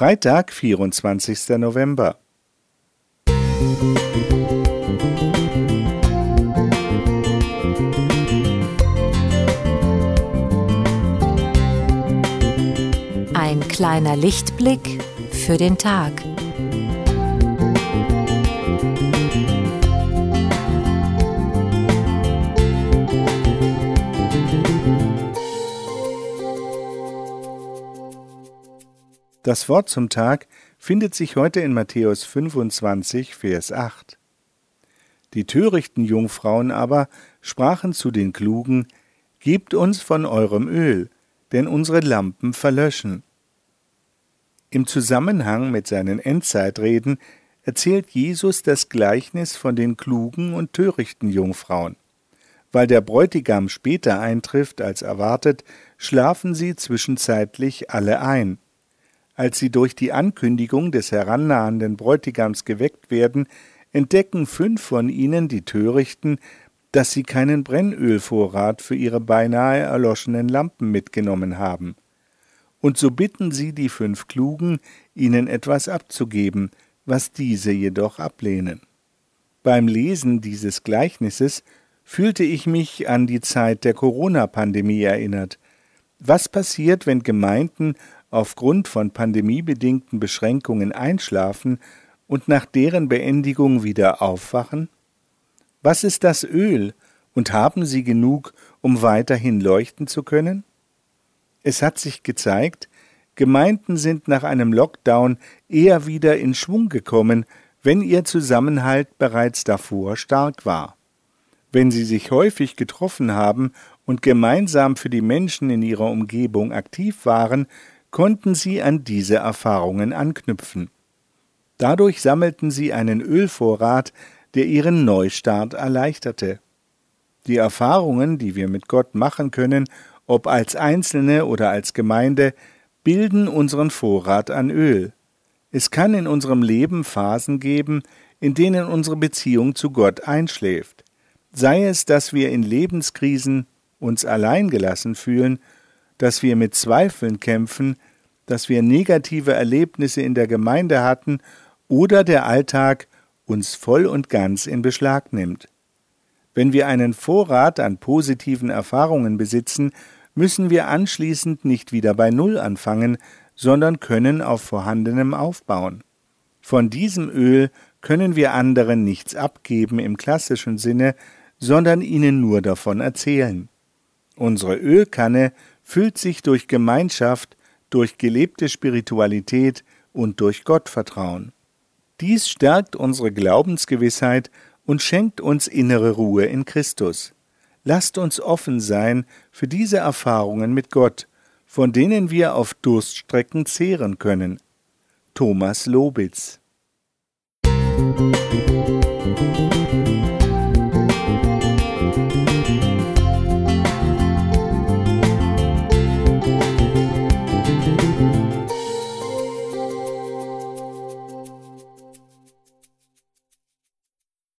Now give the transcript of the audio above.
Freitag, 24. November. Ein kleiner Lichtblick für den Tag. Das Wort zum Tag findet sich heute in Matthäus 25, Vers 8. Die törichten Jungfrauen aber sprachen zu den Klugen, Gebt uns von eurem Öl, denn unsere Lampen verlöschen. Im Zusammenhang mit seinen Endzeitreden erzählt Jesus das Gleichnis von den klugen und törichten Jungfrauen. Weil der Bräutigam später eintrifft als erwartet, schlafen sie zwischenzeitlich alle ein. Als sie durch die Ankündigung des herannahenden Bräutigams geweckt werden, entdecken fünf von ihnen, die Törichten, dass sie keinen Brennölvorrat für ihre beinahe erloschenen Lampen mitgenommen haben. Und so bitten sie die fünf Klugen, ihnen etwas abzugeben, was diese jedoch ablehnen. Beim Lesen dieses Gleichnisses fühlte ich mich an die Zeit der Corona-Pandemie erinnert. Was passiert, wenn Gemeinden aufgrund von pandemiebedingten Beschränkungen einschlafen und nach deren Beendigung wieder aufwachen? Was ist das Öl und haben sie genug, um weiterhin leuchten zu können? Es hat sich gezeigt, Gemeinden sind nach einem Lockdown eher wieder in Schwung gekommen, wenn ihr Zusammenhalt bereits davor stark war. Wenn sie sich häufig getroffen haben und gemeinsam für die Menschen in ihrer Umgebung aktiv waren, konnten sie an diese Erfahrungen anknüpfen. Dadurch sammelten sie einen Ölvorrat, der ihren Neustart erleichterte. Die Erfahrungen, die wir mit Gott machen können, ob als Einzelne oder als Gemeinde, bilden unseren Vorrat an Öl. Es kann in unserem Leben Phasen geben, in denen unsere Beziehung zu Gott einschläft. Sei es, dass wir in Lebenskrisen uns allein gelassen fühlen dass wir mit Zweifeln kämpfen, dass wir negative Erlebnisse in der Gemeinde hatten oder der Alltag uns voll und ganz in Beschlag nimmt. Wenn wir einen Vorrat an positiven Erfahrungen besitzen, müssen wir anschließend nicht wieder bei Null anfangen, sondern können auf vorhandenem aufbauen. Von diesem Öl können wir anderen nichts abgeben im klassischen Sinne, sondern ihnen nur davon erzählen. Unsere Ölkanne füllt sich durch Gemeinschaft, durch gelebte Spiritualität und durch Gottvertrauen. Dies stärkt unsere Glaubensgewissheit und schenkt uns innere Ruhe in Christus. Lasst uns offen sein für diese Erfahrungen mit Gott, von denen wir auf Durststrecken zehren können. Thomas Lobitz Musik